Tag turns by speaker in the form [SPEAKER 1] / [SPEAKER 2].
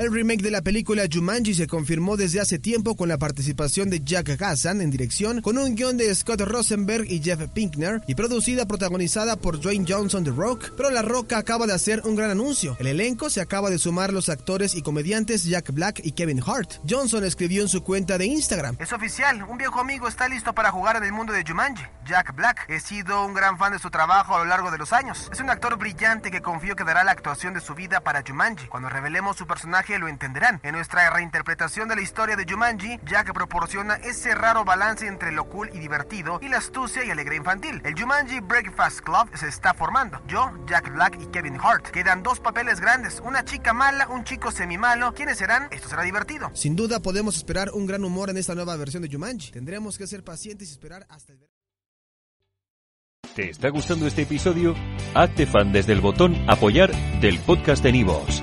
[SPEAKER 1] El remake de la película Jumanji se confirmó desde hace tiempo con la participación de Jack Hassan en dirección, con un guion de Scott Rosenberg y Jeff Pinkner, y producida protagonizada por Dwayne Johnson The Rock, pero La Roca acaba de hacer un gran anuncio. El elenco se acaba de sumar los actores y comediantes Jack Black y Kevin Hart. Johnson escribió en su cuenta de Instagram.
[SPEAKER 2] Es oficial, un viejo amigo está listo para jugar en el mundo de Jumanji. Jack Black. He sido un gran fan de su trabajo a lo largo de los años. Es un actor brillante que confío que dará la actuación de su vida para Jumanji. Cuando revelemos su personaje lo entenderán. En nuestra reinterpretación de la historia de Jumanji, Jack proporciona ese raro balance entre lo cool y divertido y la astucia y alegría infantil. El Jumanji Breakfast Club se está formando. Yo, Jack Black y Kevin Hart. Quedan dos papeles grandes, una chica mala, un chico semimalo. ¿Quiénes serán? Esto será divertido.
[SPEAKER 1] Sin duda podemos esperar un gran humor en esta nueva versión de Jumanji. Tendremos que ser pacientes y esperar hasta el
[SPEAKER 3] ¿Te está gustando este episodio? Hazte fan desde el botón Apoyar del podcast de Nivos.